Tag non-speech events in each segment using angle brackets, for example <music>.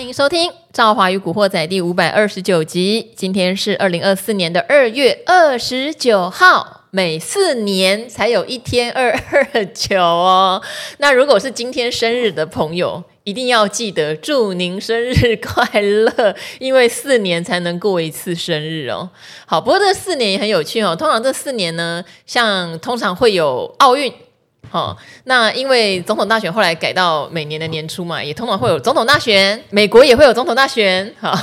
欢迎收听《赵华与古惑仔》第五百二十九集。今天是二零二四年的二月二十九号，每四年才有一天二二九哦。那如果是今天生日的朋友，一定要记得祝您生日快乐，因为四年才能过一次生日哦。好，不过这四年也很有趣哦。通常这四年呢，像通常会有奥运。好、哦，那因为总统大选后来改到每年的年初嘛，也通常会有总统大选，美国也会有总统大选，好，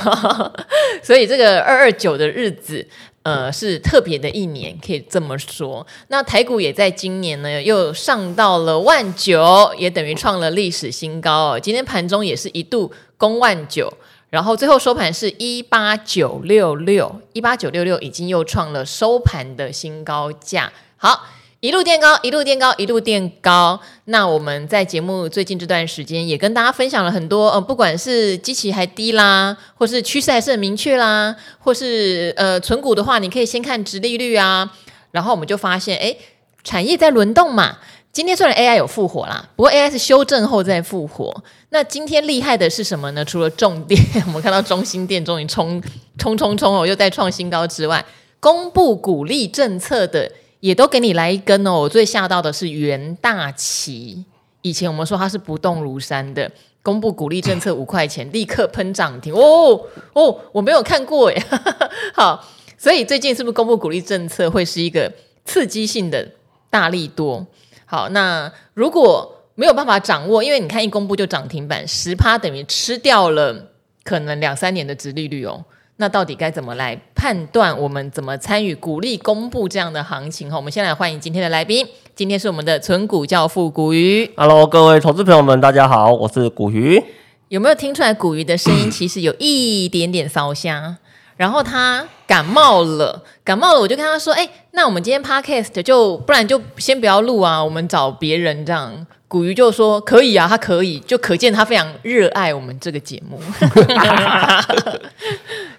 <laughs> 所以这个二二九的日子，呃，是特别的一年，可以这么说。那台股也在今年呢，又上到了万九，也等于创了历史新高哦。今天盘中也是一度攻万九，然后最后收盘是一八九六六，一八九六六已经又创了收盘的新高价。好。一路垫高，一路垫高，一路垫高。那我们在节目最近这段时间也跟大家分享了很多，呃，不管是基期还低啦，或是趋势还是很明确啦，或是呃存股的话，你可以先看殖利率啊。然后我们就发现，哎，产业在轮动嘛。今天虽然 AI 有复活啦，不过 AI 是修正后再复活。那今天厉害的是什么呢？除了重电，<laughs> 我们看到中心电终于冲冲冲冲哦，又在创新高之外，公布股利政策的。也都给你来一根哦！我最吓到的是元大旗，以前我们说它是不动如山的，公布鼓励政策 <laughs> 五块钱，立刻喷涨停哦哦！我没有看过耶，<laughs> 好，所以最近是不是公布鼓励政策会是一个刺激性的大力多？好，那如果没有办法掌握，因为你看一公布就涨停板十趴，等于吃掉了可能两三年的殖利率哦。那到底该怎么来判断？我们怎么参与鼓励公布这样的行情？哈，我们先来欢迎今天的来宾。今天是我们的存股教父古鱼。Hello，各位投资朋友们，大家好，我是古鱼。有没有听出来古鱼的声音其实有一点点烧香？然后他感冒了，<laughs> 感冒了，我就跟他说：“哎，那我们今天 Podcast 就不然就先不要录啊，我们找别人这样。”古鱼就说：“可以啊，他可以，就可见他非常热爱我们这个节目。”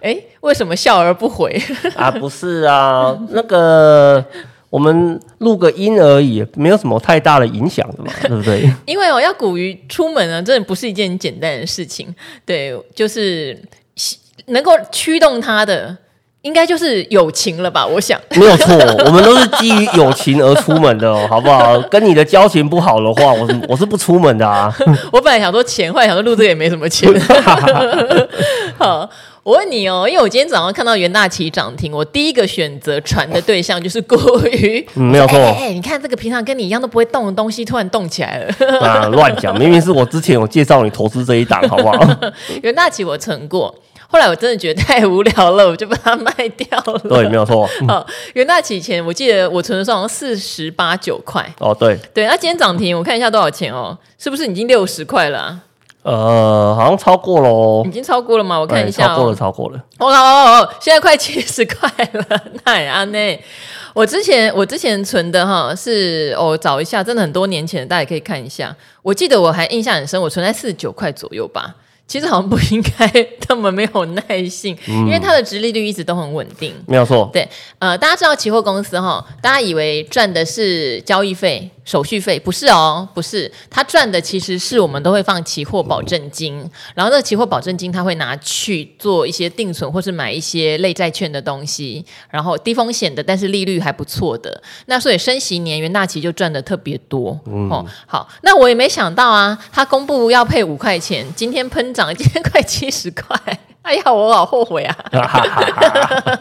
哎，为什么笑而不回啊？不是啊，<laughs> 那个我们录个音而已，没有什么太大的影响的嘛，<laughs> 对不对？因为哦，要鼓于出门啊，真的不是一件简单的事情。对，就是能够驱动他的。应该就是友情了吧？我想没有错，<laughs> 我们都是基于友情而出门的哦，好不好？跟你的交情不好的话，我是我是不出门的啊。我本来想说钱，后来想说录这也没什么钱。好，我问你哦，因为我今天早上看到元大奇涨停，我第一个选择传的对象就是古鱼。嗯，没有错。哎、欸，你看这个平常跟你一样都不会动的东西，突然动起来了。<laughs> 啊，乱讲！明明是我之前有介绍你投资这一档，好不好？<laughs> 元大奇我存过。后来我真的觉得太无聊了，我就把它卖掉了。对，没有错。好，<laughs> 元大奇以前我记得我存的时候好像四十八九块。哦，对。对，那今天涨停，我看一下多少钱哦？是不是已经六十块了啊？呃，好像超过了。已经超过了吗？我看一下。超过了，超过了。哦哦哦哦，现在快七十块了，<laughs> 那也安内。我之前我之前存的哈是，我、哦、找一下，真的很多年前，大家也可以看一下。我记得我还印象很深，我存在四十九块左右吧。其实好像不应该这么没有耐性，嗯、因为它的殖利率一直都很稳定。没有错。对，呃，大家知道期货公司哈，大家以为赚的是交易费。手续费不是哦，不是，他赚的其实是我们都会放期货保证金，然后那个期货保证金他会拿去做一些定存或是买一些类债券的东西，然后低风险的，但是利率还不错的，那所以升息年元大期就赚的特别多。嗯、哦，好，那我也没想到啊，他公布要配五块钱，今天喷涨，今天快七十块。哎呀，我好后悔啊！<laughs>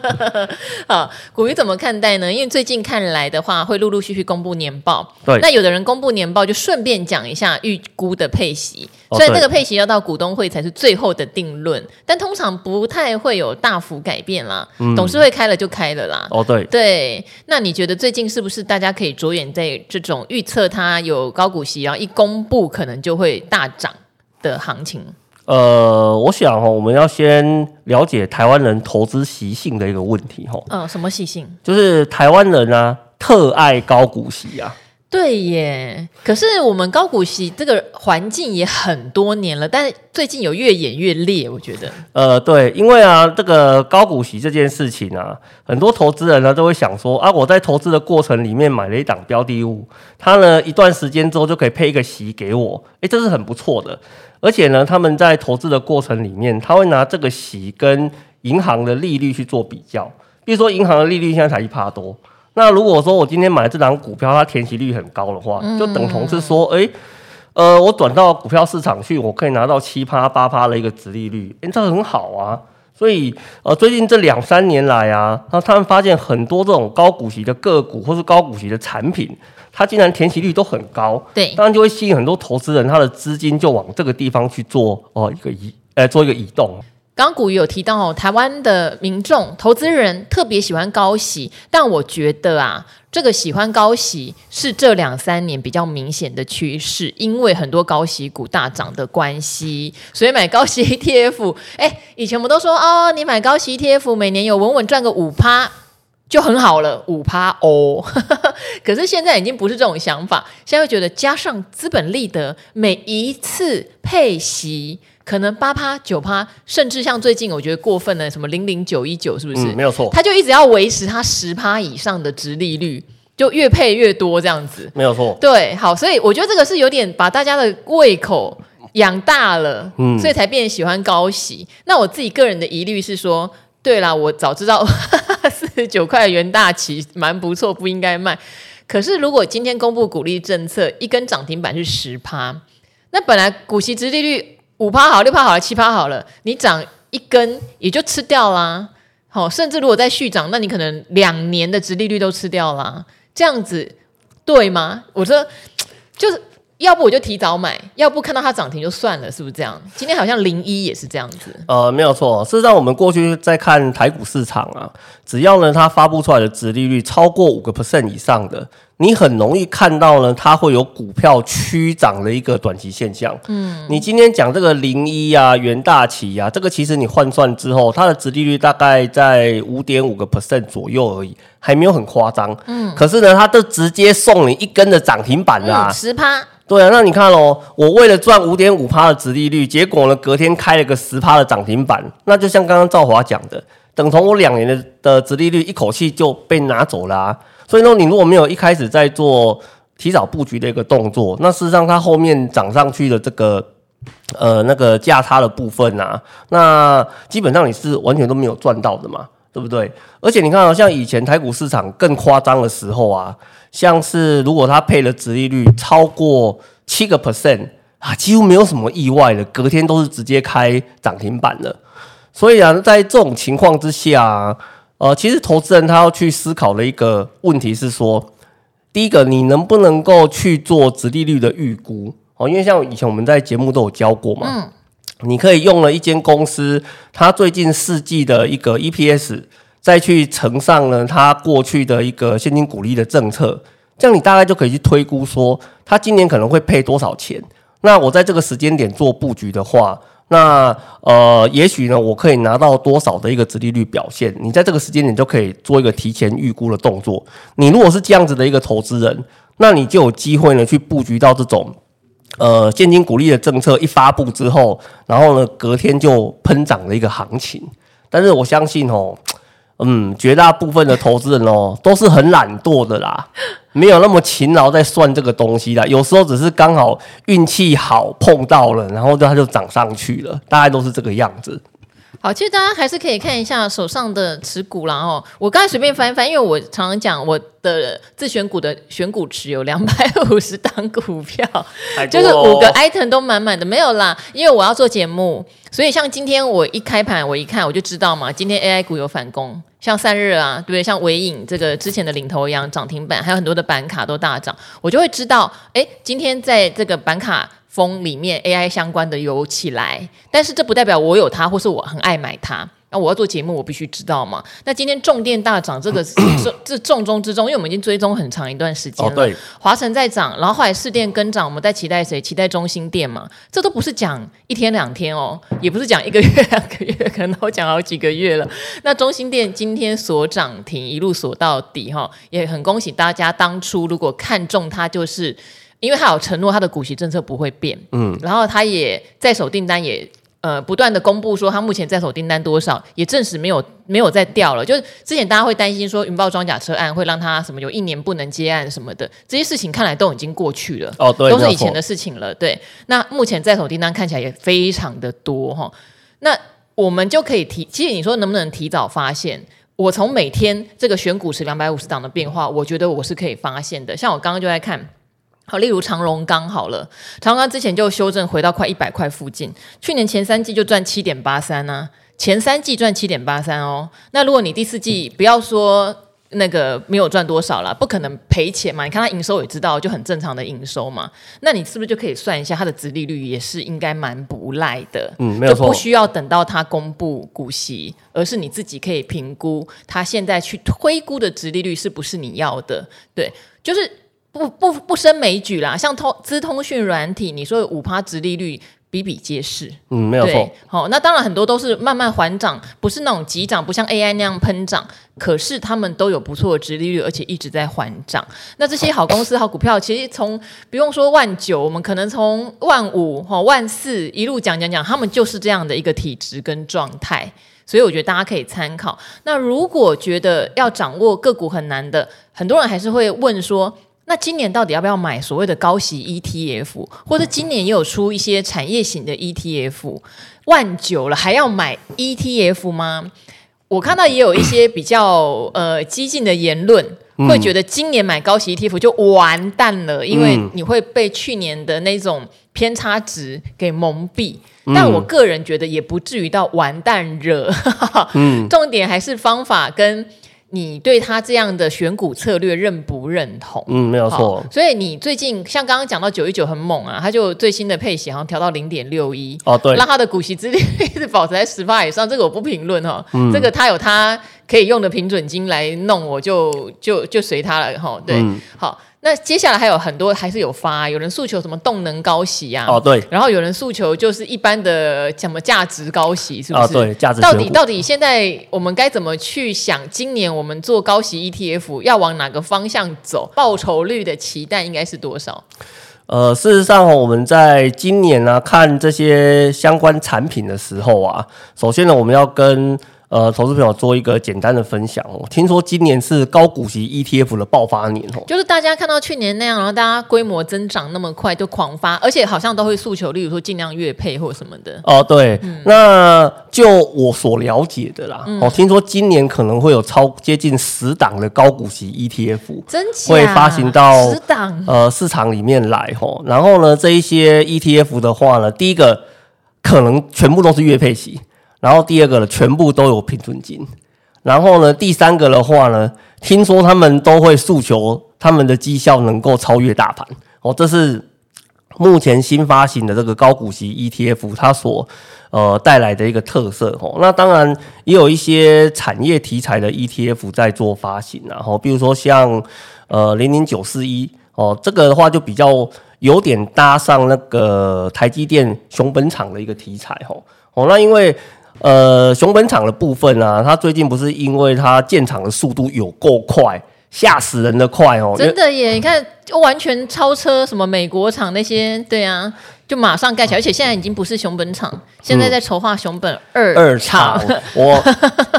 <laughs> 好，古鱼怎么看待呢？因为最近看来的话，会陆陆续续公布年报。对，那有的人公布年报，就顺便讲一下预估的配息。虽然这个配息要到股东会才是最后的定论，但通常不太会有大幅改变啦。嗯、董事会开了就开了啦。哦，对对。那你觉得最近是不是大家可以着眼在这种预测它有高股息，然后一公布可能就会大涨的行情？呃，我想哈，我们要先了解台湾人投资习性的一个问题哈。嗯，什么习性？就是台湾人啊，特爱高股息啊。对耶，可是我们高股息这个环境也很多年了，但是最近有越演越烈，我觉得。呃，对，因为啊，这个高股息这件事情啊，很多投资人呢都会想说啊，我在投资的过程里面买了一档标的物，它呢一段时间之后就可以配一个息给我，诶，这是很不错的。而且呢，他们在投资的过程里面，他会拿这个息跟银行的利率去做比较，比如说银行的利率现在才一趴多。那如果说我今天买的这档股票，它填息率很高的话，就等同是说，哎、欸，呃，我转到股票市场去，我可以拿到七趴八趴的一个值利率，哎、欸，这很好啊。所以，呃，最近这两三年来啊，那他们发现很多这种高股息的个股或是高股息的产品，它竟然填息率都很高，对，当然就会吸引很多投资人，他的资金就往这个地方去做哦、呃、一个移，呃，做一个移动。刚股有提到哦，台湾的民众投资人特别喜欢高息，但我觉得啊，这个喜欢高息是这两三年比较明显的趋势，因为很多高息股大涨的关系，所以买高息 ETF。哎，以前我们都说哦，你买高息 ETF，每年有稳稳赚个五趴就很好了，五趴哦。<laughs> 可是现在已经不是这种想法，现在会觉得加上资本利得，每一次配息。可能八趴九趴，甚至像最近我觉得过分的什么零零九一九，是不是？嗯，没有错。他就一直要维持他十趴以上的殖利率，就越配越多这样子。没有错。对，好，所以我觉得这个是有点把大家的胃口养大了，嗯，所以才变喜欢高息。那我自己个人的疑虑是说，对啦，我早知道 <laughs> 四十九块元大旗蛮不错，不应该卖。可是如果今天公布股利政策，一根涨停板是十趴，那本来股息殖利率。五趴好，六趴好了，七趴好了，你涨一根也就吃掉啦。好，甚至如果再续涨，那你可能两年的殖利率都吃掉啦。这样子对吗？我说就是，要不我就提早买，要不看到它涨停就算了，是不是这样？今天好像零一也是这样子。呃，没有错，事实上我们过去在看台股市场啊，只要呢它发布出来的值利率超过五个 percent 以上的。你很容易看到呢，它会有股票趋涨的一个短期现象。嗯，你今天讲这个零一啊、元大旗啊，这个其实你换算之后，它的值利率大概在五点五个 percent 左右而已，还没有很夸张。嗯，可是呢，它都直接送你一根的涨停板啦，十趴。对啊，那你看哦，我为了赚五点五趴的殖利率，结果呢，隔天开了个十趴的涨停板，那就像刚刚赵华讲的，等同我两年的的殖利率一口气就被拿走了啊。所以呢，你如果没有一开始在做提早布局的一个动作，那事实上它后面涨上去的这个呃那个价差的部分啊，那基本上你是完全都没有赚到的嘛，对不对？而且你看啊，像以前台股市场更夸张的时候啊，像是如果它配的殖利率超过七个 percent 啊，几乎没有什么意外的，隔天都是直接开涨停板的。所以啊，在这种情况之下。呃，其实投资人他要去思考的一个问题是说，第一个，你能不能够去做殖利率的预估？哦，因为像以前我们在节目都有教过嘛，你可以用了一间公司，它最近四季的一个 EPS，再去乘上呢它过去的一个现金股利的政策，这样你大概就可以去推估说，它今年可能会配多少钱。那我在这个时间点做布局的话。那呃，也许呢，我可以拿到多少的一个殖利率表现？你在这个时间点就可以做一个提前预估的动作。你如果是这样子的一个投资人，那你就有机会呢去布局到这种呃现金股利的政策一发布之后，然后呢隔天就喷涨的一个行情。但是我相信哦。嗯，绝大部分的投资人哦，都是很懒惰的啦，没有那么勤劳在算这个东西啦。有时候只是刚好运气好碰到了，然后它就涨上去了，大概都是这个样子。好，其实大家还是可以看一下手上的持股啦哦。我刚才随便翻一翻，因为我常常讲我的自选股的选股池有两百五十档股票，<laughs> 就是五个 item 都满满的，没有啦。因为我要做节目，所以像今天我一开盘我一看我就知道嘛，今天 AI 股有反攻。像散热啊，对不对？像纬颖这个之前的领头羊涨停板，还有很多的板卡都大涨，我就会知道，哎，今天在这个板卡风里面，AI 相关的有起来，但是这不代表我有它，或是我很爱买它。那我要做节目，我必须知道嘛。那今天重电大涨，这个 <coughs> 是这重中之重，因为我们已经追踪很长一段时间了。哦、对，华晨在涨，然后后来市电跟涨，我们在期待谁？期待中心电嘛。这都不是讲一天两天哦，也不是讲一个月两个月，可能都讲好几个月了。那中心电今天所涨停，一路锁到底哈，也很恭喜大家。当初如果看中它，就是因为他有承诺，他的股息政策不会变。嗯，然后他也在手订单也。呃，不断的公布说他目前在手订单多少，也证实没有没有再掉了。就是之前大家会担心说云豹装甲车案会让他什么有一年不能接案什么的，这些事情看来都已经过去了。哦，对，都是以前的事情了。对，那目前在手订单看起来也非常的多哈。那我们就可以提，其实你说能不能提早发现？我从每天这个选股池两百五十档的变化，我觉得我是可以发现的。像我刚刚就在看。好，例如长荣刚好了，长荣钢之前就修正回到快一百块附近，去年前三季就赚七点八三呢，前三季赚七点八三哦。那如果你第四季不要说那个没有赚多少了，不可能赔钱嘛？你看它营收也知道，就很正常的营收嘛。那你是不是就可以算一下它的殖利率也是应该蛮不赖的？嗯，没有错，就不需要等到它公布股息，而是你自己可以评估它现在去推估的殖利率是不是你要的？对，就是。不不不胜枚举啦，像通资通讯软体，你说五趴殖利率比比皆是，嗯，没有错。好、哦，那当然很多都是慢慢缓涨，不是那种急涨，不像 AI 那样喷涨。可是他们都有不错的殖利率，而且一直在缓涨。那这些好公司、好股票，其实从不用说万九，我们可能从万五、哈万四一路讲讲讲，他们就是这样的一个体质跟状态。所以我觉得大家可以参考。那如果觉得要掌握个股很难的，很多人还是会问说。那今年到底要不要买所谓的高息 ETF，或者今年也有出一些产业型的 ETF，万九了还要买 ETF 吗？我看到也有一些比较呃激进的言论，会觉得今年买高息 ETF 就完蛋了，因为你会被去年的那种偏差值给蒙蔽。但我个人觉得也不至于到完蛋惹，<laughs> 重点还是方法跟。你对他这样的选股策略认不认同？嗯，没有错。所以你最近像刚刚讲到九一九很猛啊，他就最新的配息好像调到零点六一哦，对，让他的股息之率一直保持在十趴以上。这个我不评论哈，嗯、这个他有他可以用的平准金来弄，我就就就随他了哈。对，嗯、好。那接下来还有很多还是有发，有人诉求什么动能高息啊？哦，对。然后有人诉求就是一般的什么价值高息，是不是？哦，对，价值。到底到底现在我们该怎么去想？今年我们做高息 ETF 要往哪个方向走？报酬率的期待应该是多少？呃，事实上，我们在今年呢、啊、看这些相关产品的时候啊，首先呢，我们要跟。呃，投资朋友做一个简单的分享哦。听说今年是高股息 ETF 的爆发年哦，就是大家看到去年那样，然后大家规模增长那么快就狂发，而且好像都会诉求，例如说尽量月配或什么的。哦，对，嗯、那就我所了解的啦，嗯、哦，听说今年可能会有超接近十档的高股息 ETF，会发行到十档呃市场里面来吼。然后呢，这一些 ETF 的话呢，第一个可能全部都是月配息。然后第二个呢，全部都有平准金。然后呢，第三个的话呢，听说他们都会诉求他们的绩效能够超越大盘。哦，这是目前新发行的这个高股息 ETF 它所呃带来的一个特色。哦，那当然也有一些产业题材的 ETF 在做发行。然后比如说像呃零零九四一哦，这个的话就比较有点搭上那个台积电熊本厂的一个题材。哦，哦，那因为。呃，熊本厂的部分啊，它最近不是因为它建厂的速度有够快，吓死人的快哦！真的耶，你看，就完全超车什么美国厂那些，对啊，就马上盖起来，而且现在已经不是熊本厂，现在在筹划熊本二二厂。我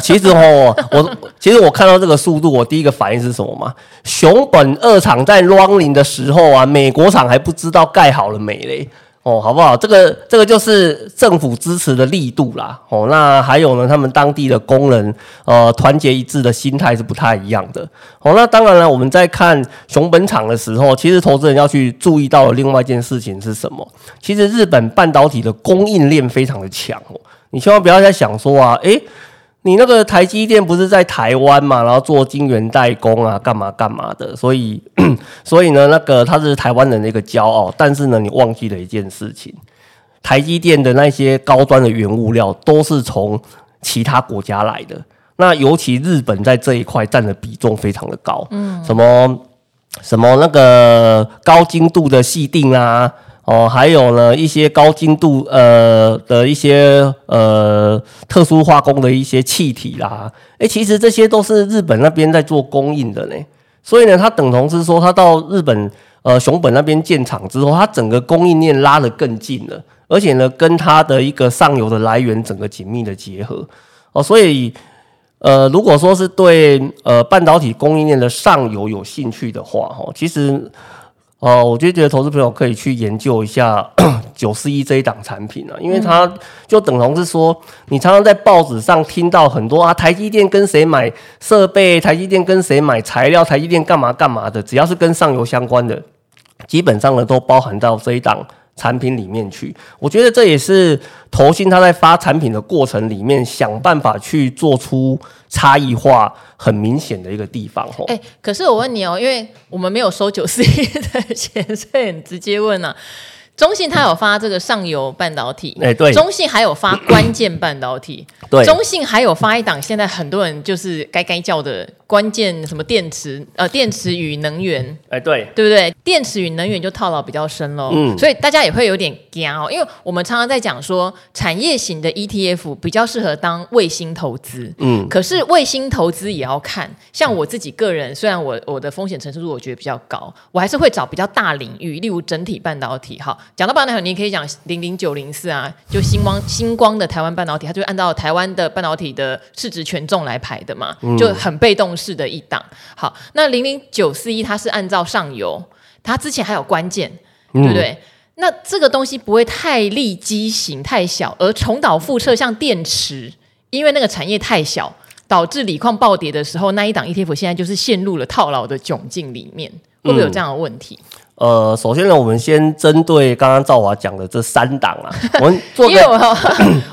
其实哦，我其实我看到这个速度，我第一个反应是什么嘛？熊本二厂在 running 的时候啊，美国厂还不知道盖好了没嘞。哦，好不好？这个这个就是政府支持的力度啦。哦，那还有呢，他们当地的工人呃团结一致的心态是不太一样的。哦，那当然了，我们在看熊本厂的时候，其实投资人要去注意到的另外一件事情是什么？其实日本半导体的供应链非常的强哦，你千万不要再想说啊，诶。你那个台积电不是在台湾嘛，然后做晶圆代工啊，干嘛干嘛的，所以 <clears throat> 所以呢，那个他是台湾人的一个骄傲。但是呢，你忘记了一件事情，台积电的那些高端的原物料都是从其他国家来的。那尤其日本在这一块占的比重非常的高，嗯，什么什么那个高精度的矽定啊，哦，还有呢一些高精度呃的一些呃特殊化工的一些气体啦，诶，其实这些都是日本那边在做供应的呢。所以呢，它等同是说，它到日本呃熊本那边建厂之后，它整个供应链拉得更近了，而且呢，跟它的一个上游的来源整个紧密的结合哦，所以。呃，如果说是对呃半导体供应链的上游有兴趣的话，哈，其实，呃，我就觉得投资朋友可以去研究一下九四一这一档产品啊，因为它就等同是说，你常常在报纸上听到很多啊，台积电跟谁买设备，台积电跟谁买材料，台积电干嘛干嘛的，只要是跟上游相关的，基本上呢都包含到这一档。产品里面去，我觉得这也是投信他在发产品的过程里面想办法去做出差异化很明显的一个地方。吼，哎，可是我问你哦，因为我们没有收九四一的钱，所以很直接问啊。中信它有发这个上游半导体，哎，对，中信还有发关键半导体，对，中信还有发一档，现在很多人就是该该叫的。关键什么电池呃，电池与能源，哎、欸，对，对不对？电池与能源就套牢比较深喽，嗯，所以大家也会有点惊哦，因为我们常常在讲说，产业型的 ETF 比较适合当卫星投资，嗯，可是卫星投资也要看，像我自己个人，虽然我我的风险承受度我觉得比较高，我还是会找比较大领域，例如整体半导体。哈，讲到半导体，你可以讲零零九零四啊，就星光 <laughs> 星光的台湾半导体，它就按照台湾的半导体的市值权重来排的嘛，就很被动。是的一档，好，那零零九四一它是按照上游，它之前还有关键，对不对？嗯、那这个东西不会太利基型太小，而重蹈覆辙，像电池，因为那个产业太小，导致锂矿暴跌的时候，那一档 ETF 现在就是陷入了套牢的窘境里面，会不会有这样的问题？嗯呃，首先呢，我们先针对刚刚赵华讲的这三档啊，<laughs> 我们做个，因为我，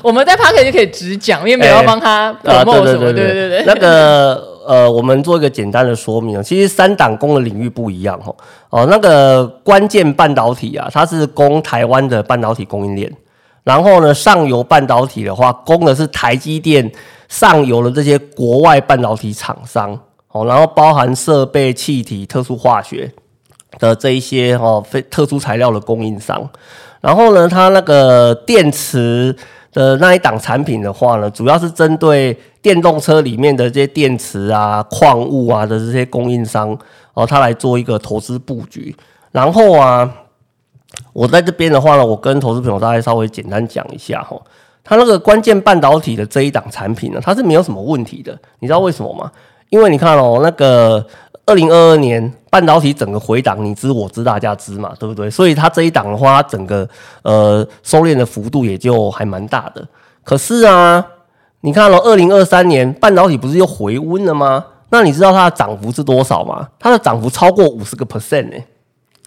<coughs> 我们在 Podcast 就可以直讲，因为没有要帮他什么、欸、对对对对对对。那个呃，我们做一个简单的说明，其实三档供的领域不一样哦。哦、那个关键半导体啊，它是供台湾的半导体供应链，然后呢，上游半导体的话，供的是台积电上游的这些国外半导体厂商哦，然后包含设备、气体、特殊化学。的这一些哦，非特殊材料的供应商，然后呢，它那个电池的那一档产品的话呢，主要是针对电动车里面的这些电池啊、矿物啊的这些供应商哦，他来做一个投资布局。然后啊，我在这边的话呢，我跟投资朋友大概稍微简单讲一下哈，它那个关键半导体的这一档产品呢，它是没有什么问题的。你知道为什么吗？因为你看哦，那个。二零二二年半导体整个回档，你知我知大家知嘛，对不对？所以它这一档的话，它整个呃收敛的幅度也就还蛮大的。可是啊，你看了二零二三年半导体不是又回温了吗？那你知道它的涨幅是多少吗？它的涨幅超过五十个 percent 呢。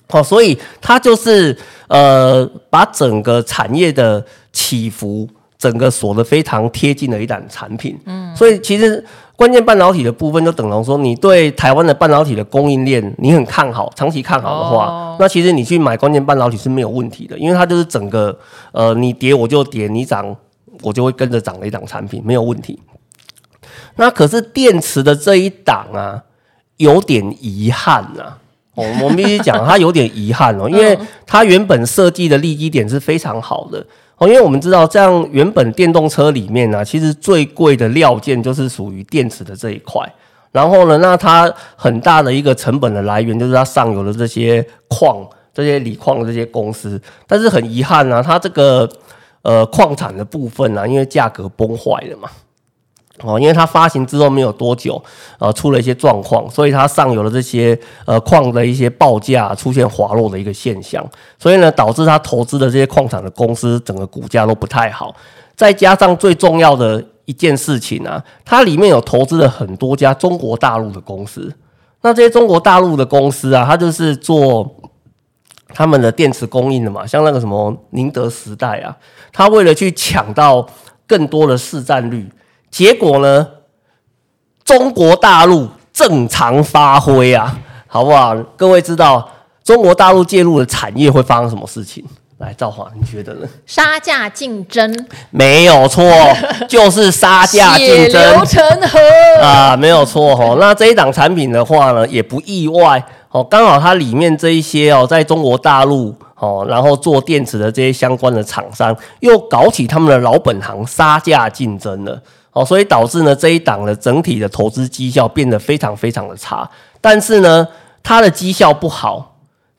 好，所以它就是呃把整个产业的起伏整个锁得非常贴近的一档产品。嗯，所以其实。关键半导体的部分，就等同说，你对台湾的半导体的供应链，你很看好，长期看好的话，oh. 那其实你去买关键半导体是没有问题的，因为它就是整个，呃，你跌我就跌，你涨我就会跟着涨的一档产品，没有问题。那可是电池的这一档啊，有点遗憾啊，哦，我们必须讲，它有点遗憾哦，因为 <laughs> 它原本设计的利基点是非常好的。哦，因为我们知道，这样原本电动车里面呢、其实最贵的料件就是属于电池的这一块。然后呢，那它很大的一个成本的来源就是它上游的这些矿、这些锂矿的这些公司。但是很遗憾呢、它这个呃矿产的部分呢、因为价格崩坏了嘛。哦，因为它发行之后没有多久，呃，出了一些状况，所以它上游的这些呃矿的一些报价出现滑落的一个现象，所以呢，导致它投资的这些矿产的公司整个股价都不太好。再加上最重要的一件事情啊，它里面有投资了很多家中国大陆的公司。那这些中国大陆的公司啊，它就是做他们的电池供应的嘛，像那个什么宁德时代啊，它为了去抢到更多的市占率。结果呢？中国大陆正常发挥啊，好不好？各位知道中国大陆介入的产业会发生什么事情？来，赵华，你觉得呢？杀价竞争没有错，就是杀价竞争，血流成河啊，没有错哈。那这一档产品的话呢，也不意外哦，刚好它里面这一些哦，在中国大陆哦，然后做电池的这些相关的厂商，又搞起他们的老本行杀价竞争了哦，所以导致呢这一档的整体的投资绩效变得非常非常的差。但是呢，它的绩效不好。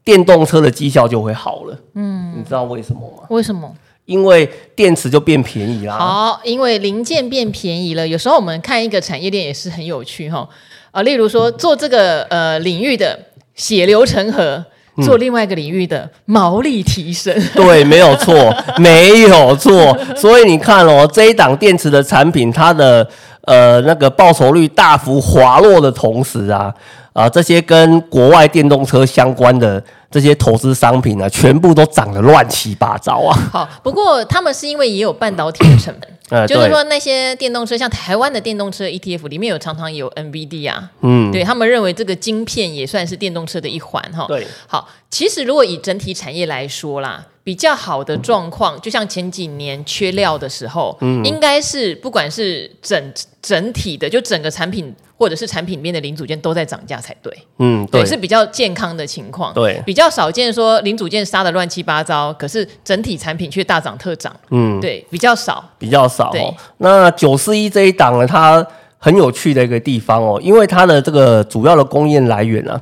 电动车的绩效就会好了，嗯，你知道为什么吗？为什么？因为电池就变便宜啦。好，因为零件变便宜了。有时候我们看一个产业链也是很有趣哈，啊，例如说做这个呃领域的血流成河，做另外一个领域的毛利提升。嗯、<laughs> 对，没有错，<laughs> 没有错。所以你看哦，这一档电池的产品，它的呃那个报酬率大幅滑落的同时啊。啊，这些跟国外电动车相关的这些投资商品呢，全部都涨得乱七八糟啊！好，不过他们是因为也有半导体的成本，<laughs> 呃，就是说那些电动车，像台湾的电动车 ETF 里面有常常有 NVD 啊，嗯，对他们认为这个晶片也算是电动车的一环哈。对，好，其实如果以整体产业来说啦。比较好的状况，就像前几年缺料的时候，嗯，应该是不管是整整体的，就整个产品或者是产品里面的零组件都在涨价才对，嗯，对，对，是比较健康的情况，对，比较少见说零组件杀的乱七八糟，可是整体产品却大涨特涨，嗯，对，比较少，比较少。对，那九四一这一档呢，它很有趣的一个地方哦，因为它的这个主要的供应来源呢、啊。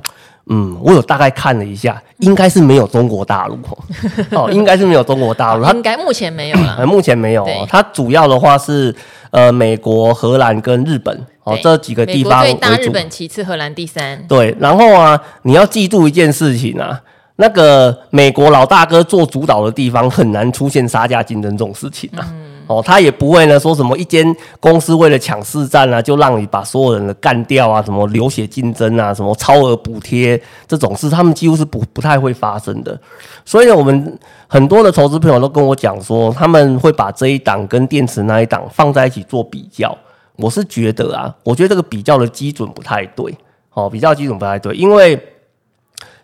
嗯，我有大概看了一下，应该是没有中国大陆哦，<laughs> 应该是没有中国大陆，它应该目前没有了，<coughs> 目前没有哦。它主要的话是呃美国、荷兰跟日本哦这几个地方为主，日本其次，荷兰第三。对，然后啊，你要记住一件事情啊，那个美国老大哥做主导的地方很难出现杀价竞争这种事情啊。嗯哦，他也不会呢，说什么一间公司为了抢市占啊，就让你把所有人的干掉啊，什么流血竞争啊，什么超额补贴这种事，他们几乎是不不太会发生的。所以呢，我们很多的投资朋友都跟我讲说，他们会把这一档跟电池那一档放在一起做比较。我是觉得啊，我觉得这个比较的基准不太对。哦，比较基准不太对，因为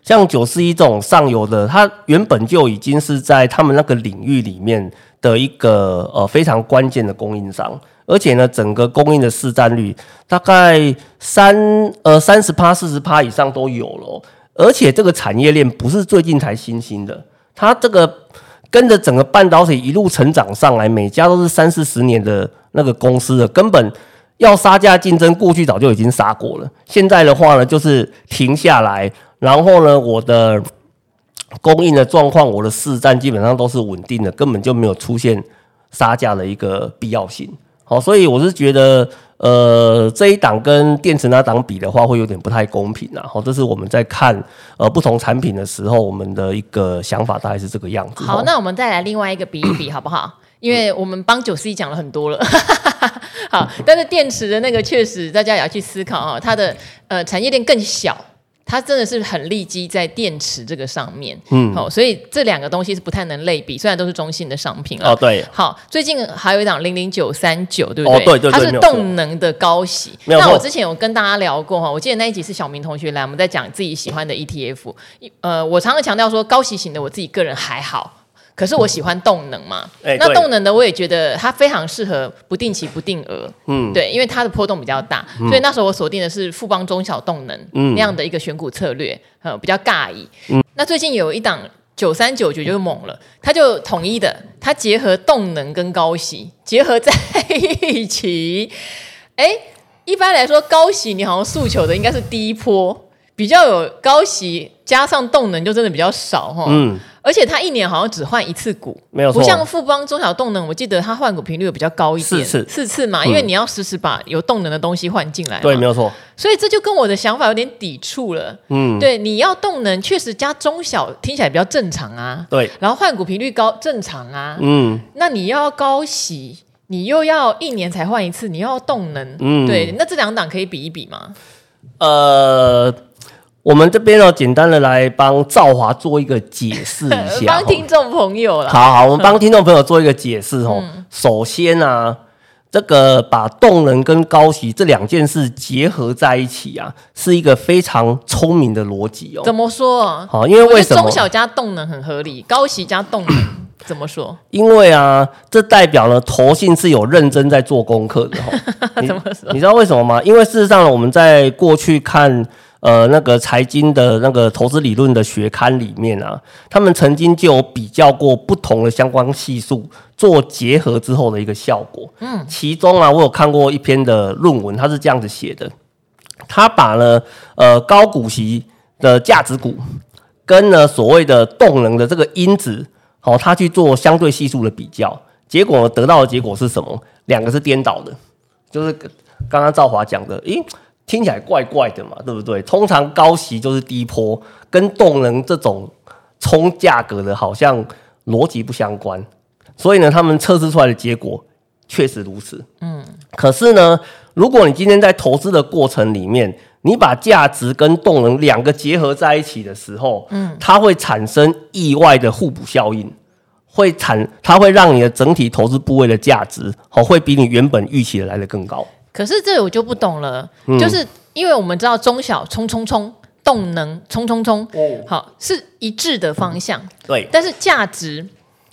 像九四一这种上游的，它原本就已经是在他们那个领域里面。的一个呃非常关键的供应商，而且呢，整个供应的市占率大概三呃三十趴四十趴以上都有了，而且这个产业链不是最近才新兴的，它这个跟着整个半导体一路成长上来，每家都是三四十年的那个公司的，根本要杀价竞争，过去早就已经杀过了，现在的话呢，就是停下来，然后呢，我的。供应的状况，我的市占基本上都是稳定的，根本就没有出现杀价的一个必要性。好，所以我是觉得，呃，这一档跟电池那档比的话，会有点不太公平啊。好，这是我们在看呃不同产品的时候，我们的一个想法大概是这个样子。好，那我们再来另外一个比一比，好不好？因为我们帮九四一讲了很多了。好，但是电池的那个确实大家也要去思考啊，它的呃产业链更小。它真的是很立基在电池这个上面，嗯，好，所以这两个东西是不太能类比，虽然都是中性的商品啊。哦，对。好，最近还有一档零零九三九，对不对？哦，对对对。它是动能的高息。那我之前有跟大家聊过哈，我记得那一集是小明同学来，我们在讲自己喜欢的 ETF。呃，我常常强调说高息型的，我自己个人还好。可是我喜欢动能嘛，欸、那动能的我也觉得它非常适合不定期不定额，嗯，对，因为它的波动比较大，嗯、所以那时候我锁定的是富邦中小动能那样的一个选股策略，呃、嗯，比较尬意。嗯、那最近有一档九三九九就猛了，它就统一的，它结合动能跟高息结合在一起，哎、欸，一般来说高息你好像诉求的应该是第一波。比较有高息加上动能就真的比较少哈，嗯，而且它一年好像只换一次股，没有错，不像富邦中小动能，我记得它换股频率有比较高一点，四次。四次嘛，嗯、因为你要时时把有动能的东西换进来，对，没有错，所以这就跟我的想法有点抵触了，嗯，对，你要动能确实加中小听起来比较正常啊，对，然后换股频率高正常啊，嗯，那你要高息，你又要一年才换一次，你又要动能，嗯，对，那这两档可以比一比吗？呃。我们这边呢，简单的来帮赵华做一个解释一下，<laughs> 帮听众朋友啦。好好，我们帮听众朋友做一个解释哦。嗯、首先啊，这个把动能跟高息这两件事结合在一起啊，是一个非常聪明的逻辑哦。怎么说？好，因为为什么中小加动能很合理，高息加动能怎么说？<coughs> 因为啊，这代表呢，投信是有认真在做功课的哦。<laughs> 怎么说？你知道为什么吗？因为事实上，我们在过去看。呃，那个财经的那个投资理论的学刊里面啊，他们曾经就有比较过不同的相关系数做结合之后的一个效果。嗯，其中啊，我有看过一篇的论文，他是这样子写的：他把呢，呃，高股息的价值股跟呢所谓的动能的这个因子，好，他去做相对系数的比较，结果得到的结果是什么？两个是颠倒的，就是刚刚赵华讲的，诶。听起来怪怪的嘛，对不对？通常高息就是低坡，跟动能这种冲价格的，好像逻辑不相关。所以呢，他们测试出来的结果确实如此。嗯，可是呢，如果你今天在投资的过程里面，你把价值跟动能两个结合在一起的时候，嗯，它会产生意外的互补效应，会产，它会让你的整体投资部位的价值，好，会比你原本预期的来得更高。可是这我就不懂了，嗯、就是因为我们知道中小冲冲冲动能冲冲冲，哦、好是一致的方向，对，但是价值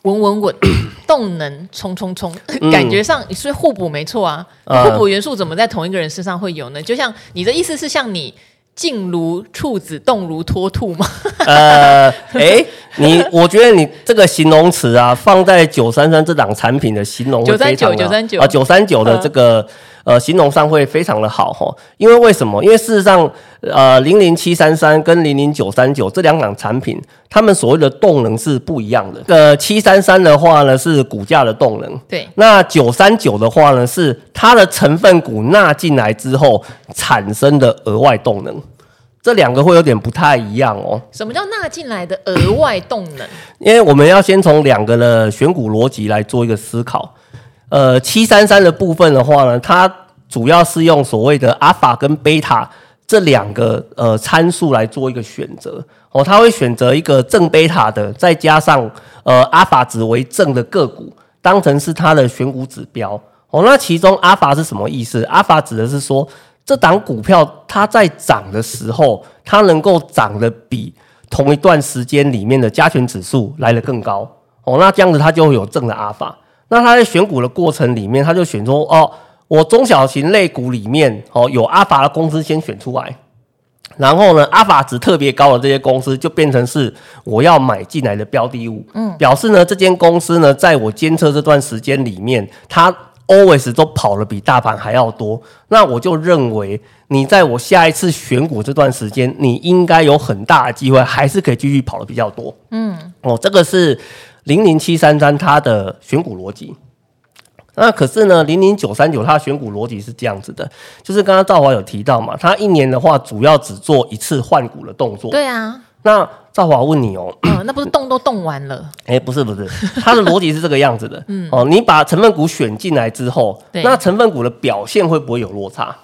稳稳稳，<coughs> 动能冲冲冲，感觉上是互补没错啊，嗯、互补元素怎么在同一个人身上会有呢？就像你的意思是像你静如处子，动如脱兔吗？<laughs> 呃，哎，你我觉得你这个形容词啊，放在九三三这档产品的形容九三九九三九。啊九三九的这个。嗯呃，形容上会非常的好哈，因为为什么？因为事实上，呃，零零七三三跟零零九三九这两档产品，它们所谓的动能是不一样的。呃，七三三的话呢是股价的动能，对。那九三九的话呢是它的成分股纳进来之后产生的额外动能，这两个会有点不太一样哦。什么叫纳进来的额外动能？因为我们要先从两个的选股逻辑来做一个思考。呃，七三三的部分的话呢，它主要是用所谓的阿法跟贝塔这两个呃参数来做一个选择哦，它会选择一个正贝塔的，再加上呃阿法值为正的个股，当成是它的选股指标哦。那其中阿法是什么意思？阿法指的是说，这档股票它在涨的时候，它能够涨得比同一段时间里面的加权指数来得更高哦。那这样子它就会有正的阿法。那他在选股的过程里面，他就选说哦，我中小型类股里面哦有阿法的公司先选出来，然后呢，阿法值特别高的这些公司就变成是我要买进来的标的物。嗯，表示呢，这间公司呢，在我监测这段时间里面，它 always 都跑了比大盘还要多。那我就认为，你在我下一次选股这段时间，你应该有很大的机会，还是可以继续跑的比较多。嗯，哦，这个是。零零七三三，它的选股逻辑，那可是呢，零零九三九，它的选股逻辑是这样子的，就是刚刚赵华有提到嘛，它一年的话，主要只做一次换股的动作。对啊。那赵华问你哦，嗯，那不是动都动完了？<coughs> 哎，不是不是，它的逻辑是这个样子的。<laughs> 嗯。哦，你把成分股选进来之后，对那成分股的表现会不会有落差？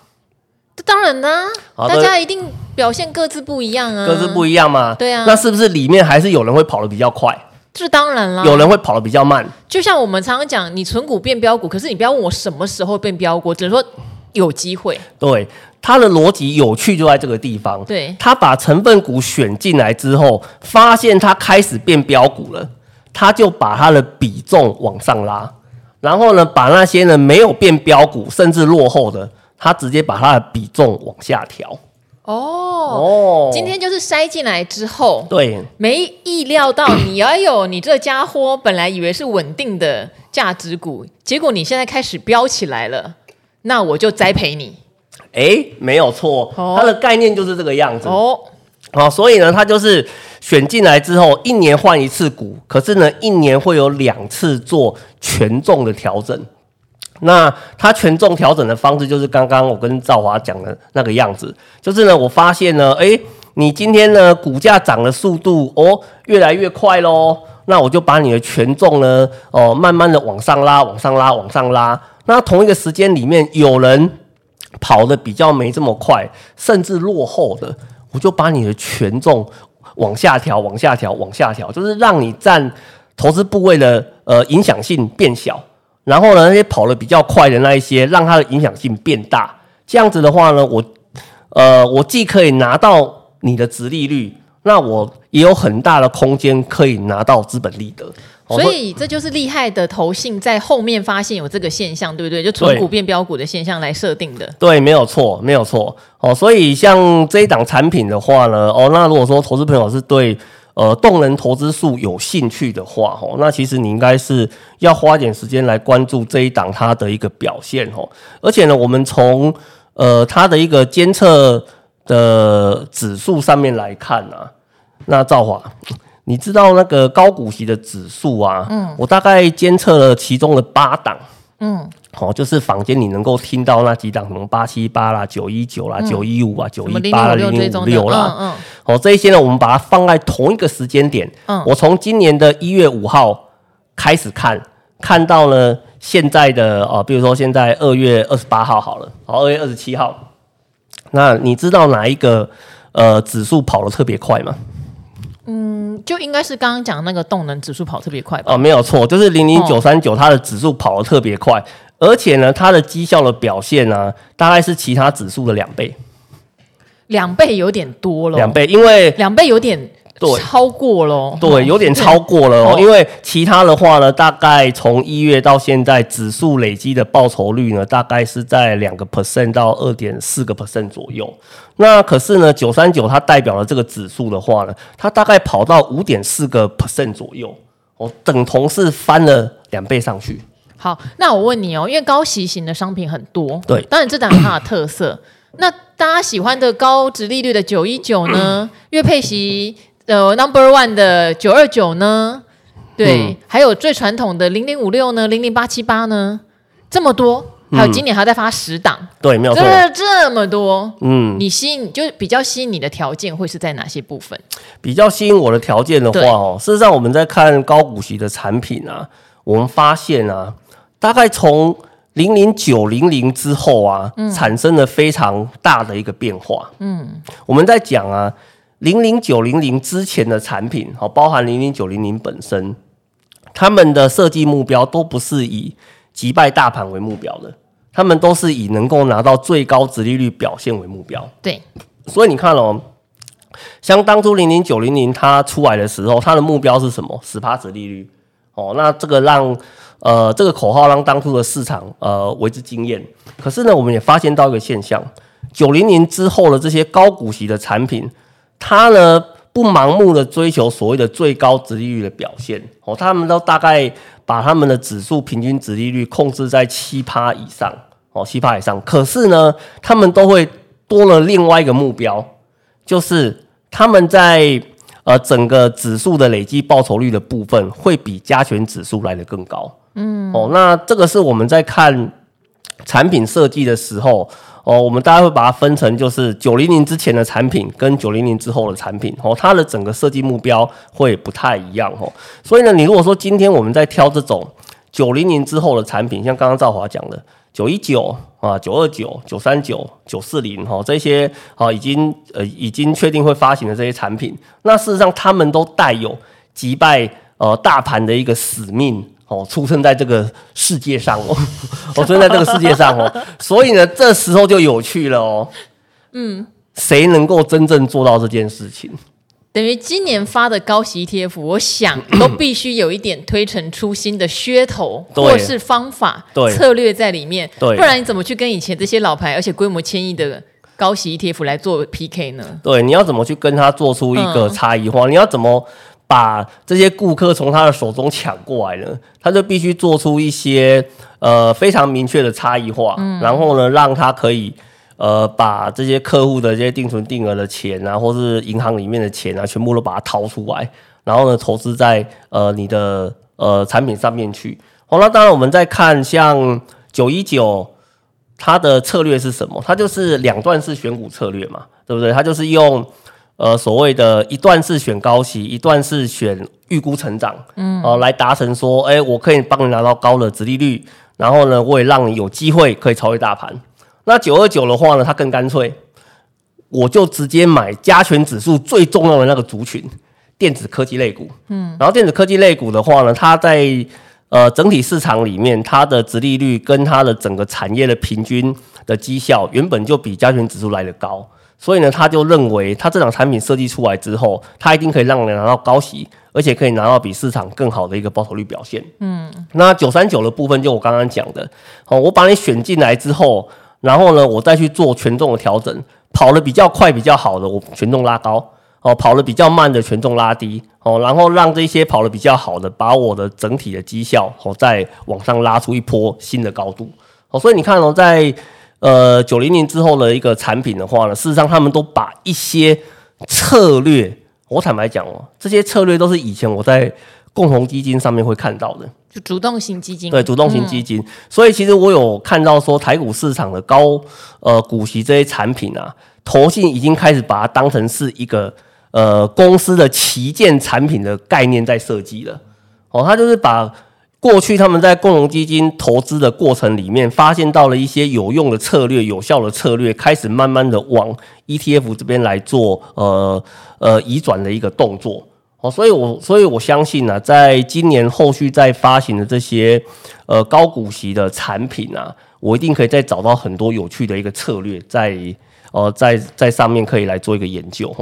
这当然啦，大家一定表现各自不一样啊。各自不一样嘛？对啊。那是不是里面还是有人会跑得比较快？这当然了，有人会跑得比较慢。就像我们常常讲，你存股变标股，可是你不要问我什么时候变标股，只能说有机会。对，它的逻辑有趣就在这个地方。对，他把成分股选进来之后，发现它开始变标股了，他就把它的比重往上拉，然后呢，把那些呢没有变标股甚至落后的，他直接把它的比重往下调。哦，今天就是塞进来之后，对，没意料到你哎呦，你这家伙本来以为是稳定的价值股，结果你现在开始飙起来了，那我就栽培你。哎，没有错，哦、它的概念就是这个样子。哦，好、哦，所以呢，它就是选进来之后，一年换一次股，可是呢，一年会有两次做权重的调整。那它权重调整的方式就是刚刚我跟赵华讲的那个样子，就是呢，我发现呢，哎，你今天呢股价涨的速度哦越来越快喽，那我就把你的权重呢哦慢慢的往上拉，往上拉，往上拉。那同一个时间里面有人跑的比较没这么快，甚至落后的，我就把你的权重往下调，往下调，往下调，就是让你占投资部位的呃影响性变小。然后呢，那些跑得比较快的那一些，让它的影响性变大。这样子的话呢，我呃，我既可以拿到你的殖利率，那我也有很大的空间可以拿到资本利得。所以这就是厉害的投信在后面发现有这个现象，对不对？就纯股变标股的现象来设定的。对，没有错，没有错。哦，所以像这一档产品的话呢，哦，那如果说投资朋友是对呃动能投资术有兴趣的话，哦，那其实你应该是要花点时间来关注这一档它的一个表现，哦。而且呢，我们从呃它的一个监测的指数上面来看啊，那赵华。你知道那个高股息的指数啊？嗯，我大概监测了其中的八档，嗯，好，就是坊间你能够听到那几档，什么八七八啦、九一九啦、九一五啊、九一八啦、零零五六啦，嗯，好，这一些呢，我们把它放在同一个时间点，嗯，我从今年的一月五号开始看，看到呢现在的哦，比如说现在二月二十八号好了，好，二月二十七号，那你知道哪一个呃指数跑得特别快吗？嗯，就应该是刚刚讲那个动能指数跑特别快吧？哦，没有错，就是零零九三九，它的指数跑得特别快，哦，而且呢，它的绩效的表现呢，啊，大概是其他指数的两倍，两倍有点多了，两倍，因为两倍有点。对，超过了，对，有点超过了哦。因为其他的话呢，大概从一月到现在，指数累积的报酬率呢，大概是在两个 percent 到二点四个 percent 左右。那可是呢，九三九它代表了这个指数的话呢，它大概跑到五点四个 percent 左右，哦，等同是翻了两倍上去。好，那我问你哦，因为高息型的商品很多，对，当然这档有它的特色。那大家喜欢的高值利率的九一九呢？<coughs> 月配息。呃，Number One 的九二九呢？对，嗯、还有最传统的零零五六呢，零零八七八呢，这么多，还有今年还要再发十档，对，没有错，这这么多，嗯，你吸引就比较吸引你的条件会是在哪些部分？比较吸引我的条件的话哦，事实上我们在看高股息的产品啊，我们发现啊，大概从零零九零零之后啊，嗯、产生了非常大的一个变化，嗯，我们在讲啊。零零九零零之前的产品，好，包含零零九零零本身，他们的设计目标都不是以击败大盘为目标的，他们都是以能够拿到最高值利率表现为目标。对，所以你看哦，像当初零零九零零它出来的时候，它的目标是什么？十趴值利率。哦，那这个让呃这个口号让当初的市场呃为之惊艳。可是呢，我们也发现到一个现象，九零零之后的这些高股息的产品。他呢，不盲目的追求所谓的最高值利率的表现哦，他们都大概把他们的指数平均值利率控制在七趴以上哦，七趴以上。可是呢，他们都会多了另外一个目标，就是他们在呃整个指数的累计报酬率的部分会比加权指数来的更高。嗯，哦，那这个是我们在看产品设计的时候。哦，我们大概会把它分成，就是九零零之前的产品跟九零零之后的产品，哦，它的整个设计目标会不太一样，哦。所以呢，你如果说今天我们在挑这种九零零之后的产品，像刚刚赵华讲的九一九啊、九二九、九三九、九四零，哈，这些啊已经呃已经确定会发行的这些产品，那事实上他们都带有击败呃大盘的一个使命。哦，出生在这个世界上哦，我 <laughs> 出生在这个世界上哦，所以呢，这时候就有趣了哦。嗯，谁能够真正做到这件事情？等于今年发的高息 ETF，我想都必须有一点推陈出新的噱头，或是方法、策略在里面。对，不然你怎么去跟以前这些老牌而且规模千亿的高息 ETF 来做 PK 呢？对，你要怎么去跟他做出一个差异化？嗯、你要怎么？把这些顾客从他的手中抢过来呢，他就必须做出一些呃非常明确的差异化，嗯，然后呢，让他可以呃把这些客户的这些定存定额的钱啊，或是银行里面的钱啊，全部都把它掏出来，然后呢，投资在呃你的呃产品上面去。好，那当然我们再看像九一九，它的策略是什么？它就是两段式选股策略嘛，对不对？它就是用。呃，所谓的一段是选高息，一段是选预估成长，嗯，哦、呃，来达成说，哎、欸，我可以帮你拿到高的殖利率，然后呢，我也让你有机会可以超越大盘。那九二九的话呢，它更干脆，我就直接买加权指数最重要的那个族群，电子科技类股，嗯，然后电子科技类股的话呢，它在呃整体市场里面它的殖利率跟它的整个产业的平均的绩效原本就比加权指数来的高，所以呢，他就认为他这档产品设计出来之后，他一定可以让人拿到高息，而且可以拿到比市场更好的一个报酬率表现。嗯，那九三九的部分就我刚刚讲的，哦，我把你选进来之后，然后呢，我再去做权重的调整，跑得比较快、比较好的，我权重拉高。哦，跑得比较慢的权重拉低，哦，然后让这些跑得比较好的，把我的整体的绩效哦再往上拉出一波新的高度。哦，所以你看哦，在呃九零年之后的一个产品的话呢，事实上他们都把一些策略，我坦白讲哦，这些策略都是以前我在共同基金上面会看到的，就主动型基金，对，主动型基金。嗯、所以其实我有看到说台股市场的高呃股息这些产品啊，投信已经开始把它当成是一个。呃，公司的旗舰产品的概念在设计了，哦，他就是把过去他们在共同基金投资的过程里面，发现到了一些有用的策略、有效的策略，开始慢慢的往 ETF 这边来做，呃呃移转的一个动作，哦，所以我所以我相信呢、啊，在今年后续再发行的这些呃高股息的产品啊，我一定可以再找到很多有趣的一个策略在。哦，在在上面可以来做一个研究。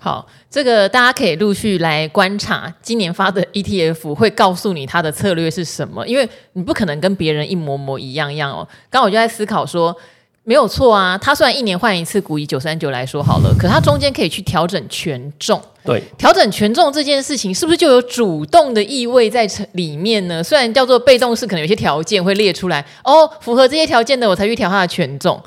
好，这个大家可以陆续来观察，今年发的 ETF 会告诉你它的策略是什么，因为你不可能跟别人一模模一样样哦。刚我就在思考说，没有错啊，它虽然一年换一次股，以九三九来说好了，可它中间可以去调整权重。对，调整权重这件事情，是不是就有主动的意味在里面呢？虽然叫做被动式，可能有些条件会列出来，哦，符合这些条件的，我才去调它的权重。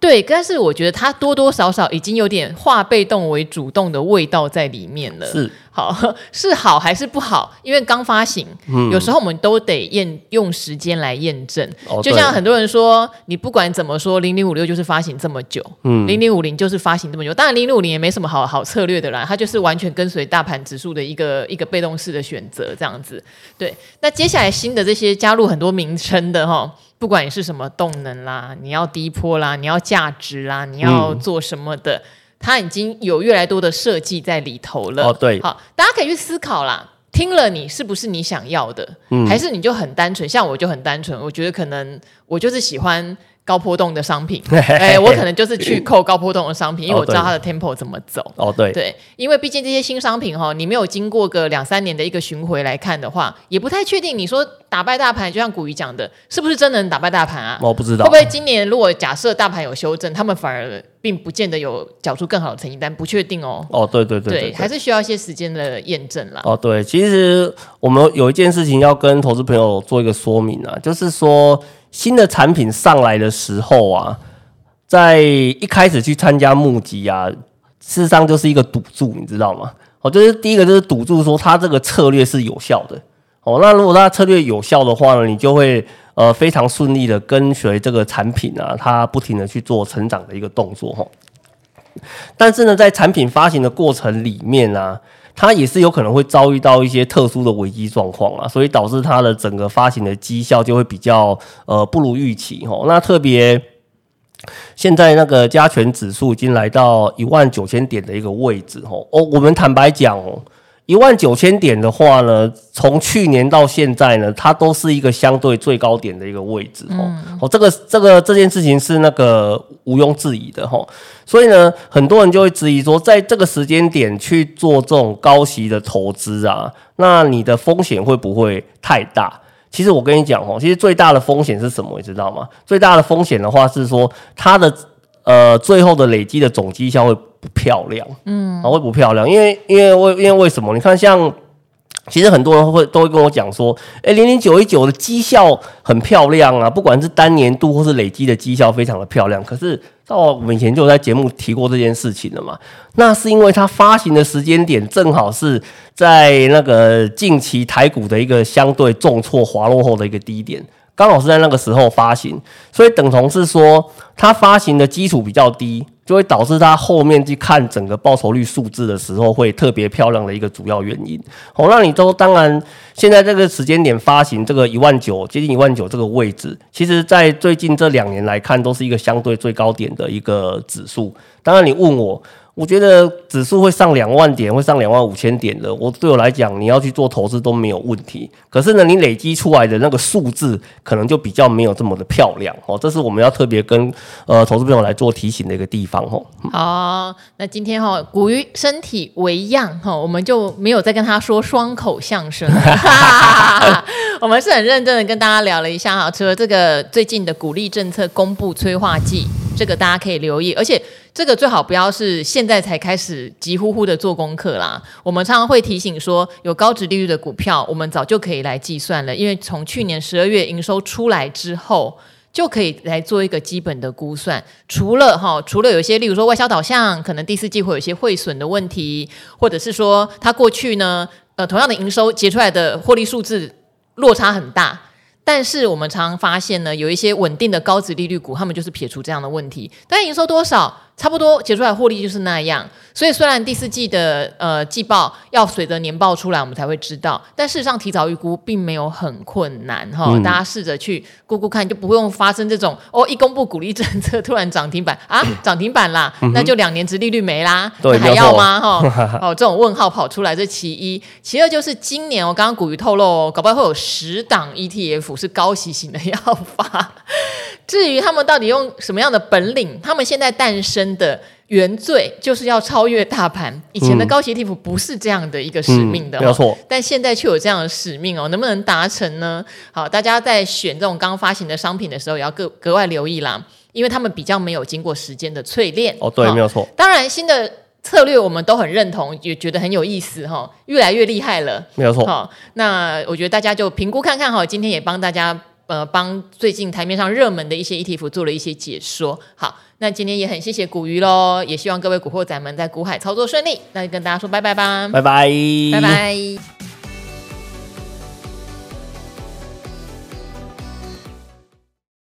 对，但是我觉得它多多少少已经有点化被动为主动的味道在里面了。是 <laughs> 好是好还是不好？因为刚发行，嗯、有时候我们都得验用时间来验证。哦、就像很多人说，你不管怎么说，零零五六就是发行这么久，嗯，零零五零就是发行这么久。当然，零零五零也没什么好好策略的啦，它就是完全跟随大盘指数的一个一个被动式的选择这样子。对，那接下来新的这些加入很多名称的哈。不管你是什么动能啦，你要低坡啦，你要价值啦，你要做什么的，嗯、它已经有越来越多的设计在里头了。哦，对，好，大家可以去思考啦。听了你是不是你想要的？嗯、还是你就很单纯？像我就很单纯，我觉得可能我就是喜欢。高波动的商品，<laughs> 哎，我可能就是去扣高波动的商品，因为我知道它的 tempo 怎么走。哦，对，对，因为毕竟这些新商品哈，你没有经过个两三年的一个巡回来看的话，也不太确定。你说打败大盘，就像古鱼讲的，是不是真能打败大盘啊？我不知道。会不会今年如果假设大盘有修正，他们反而并不见得有缴出更好的成绩单，不确定哦。哦，对对对，对，对，还是需要一些时间的验证啦。哦，对，其实我们有一件事情要跟投资朋友做一个说明啊，就是说。新的产品上来的时候啊，在一开始去参加募集啊，事实上就是一个赌注，你知道吗？哦，就是第一个就是赌注说它这个策略是有效的。哦，那如果它策略有效的话呢，你就会呃非常顺利的跟随这个产品啊，它不停的去做成长的一个动作哈。但是呢，在产品发行的过程里面呢、啊。它也是有可能会遭遇到一些特殊的危机状况啊，所以导致它的整个发行的绩效就会比较呃不如预期哦。那特别现在那个加权指数已经来到一万九千点的一个位置吼哦，我们坦白讲哦。一万九千点的话呢，从去年到现在呢，它都是一个相对最高点的一个位置哦。哦，这个这个这件事情是那个毋庸置疑的哈。所以呢，很多人就会质疑说，在这个时间点去做这种高息的投资啊，那你的风险会不会太大？其实我跟你讲哦，其实最大的风险是什么？你知道吗？最大的风险的话是说，它的呃最后的累积的总绩效会。不漂亮，嗯，会不漂亮，因为因为为因为为什么？你看，像其实很多人会都会跟我讲说，哎，零零九一九的绩效很漂亮啊，不管是单年度或是累积的绩效非常的漂亮。可是到我们以前就在节目提过这件事情了嘛，那是因为它发行的时间点正好是在那个近期台股的一个相对重挫滑落后的一个低点。刚好是在那个时候发行，所以等同是说，它发行的基础比较低，就会导致它后面去看整个报酬率数字的时候会特别漂亮的一个主要原因。好，那你都当然现在这个时间点发行这个一万九，接近一万九这个位置，其实在最近这两年来看，都是一个相对最高点的一个指数。当然你问我，我觉得指数会上两万点，会上两万五千点的。我对我来讲，你要去做投资都没有问题。可是呢，你累积出来的那个数字，可能就比较没有这么的漂亮哦。这是我们要特别跟呃投资朋友来做提醒的一个地方哦。好，那今天哈、哦，股鱼身体为恙哈，我们就没有再跟他说双口相声。<laughs> 我们是很认真的跟大家聊了一下哈，除了这个最近的鼓励政策公布催化剂，这个大家可以留意，而且。这个最好不要是现在才开始急呼呼的做功课啦。我们常常会提醒说，有高值利率的股票，我们早就可以来计算了，因为从去年十二月营收出来之后，就可以来做一个基本的估算。除了哈，除了有些，例如说外销导向，可能第四季会有一些汇损的问题，或者是说它过去呢，呃，同样的营收结出来的获利数字落差很大。但是我们常常发现呢，有一些稳定的高值利率股，他们就是撇除这样的问题，但营收多少？差不多结出来获利就是那样，所以虽然第四季的呃季报要随着年报出来，我们才会知道，但事实上提早预估并没有很困难哈。嗯、大家试着去估估看，就不用发生这种哦，一公布鼓励政策突然涨停板啊，<coughs> 涨停板啦，嗯、那就两年值利率没啦，对还要吗？哈 <laughs> 哦，这种问号跑出来，这其一，其二就是今年我刚刚股鱼透露，搞不好会有十档 ETF 是高息型的要发。至于他们到底用什么样的本领，他们现在诞生的原罪就是要超越大盘。以前的高息 ETF 不是这样的一个使命的，哦，嗯、没错。但现在却有这样的使命哦，能不能达成呢？好，大家在选这种刚发行的商品的时候，也要格格外留意啦，因为他们比较没有经过时间的淬炼。哦，对，没有错。当然，新的策略我们都很认同，也觉得很有意思哈，越来越厉害了，没有错。好，那我觉得大家就评估看看哈，今天也帮大家。呃，帮最近台面上热门的一些 ETF 做了一些解说。好，那今天也很谢谢古鱼喽，也希望各位古惑仔们在股海操作顺利。那就跟大家说拜拜吧，拜拜，拜拜。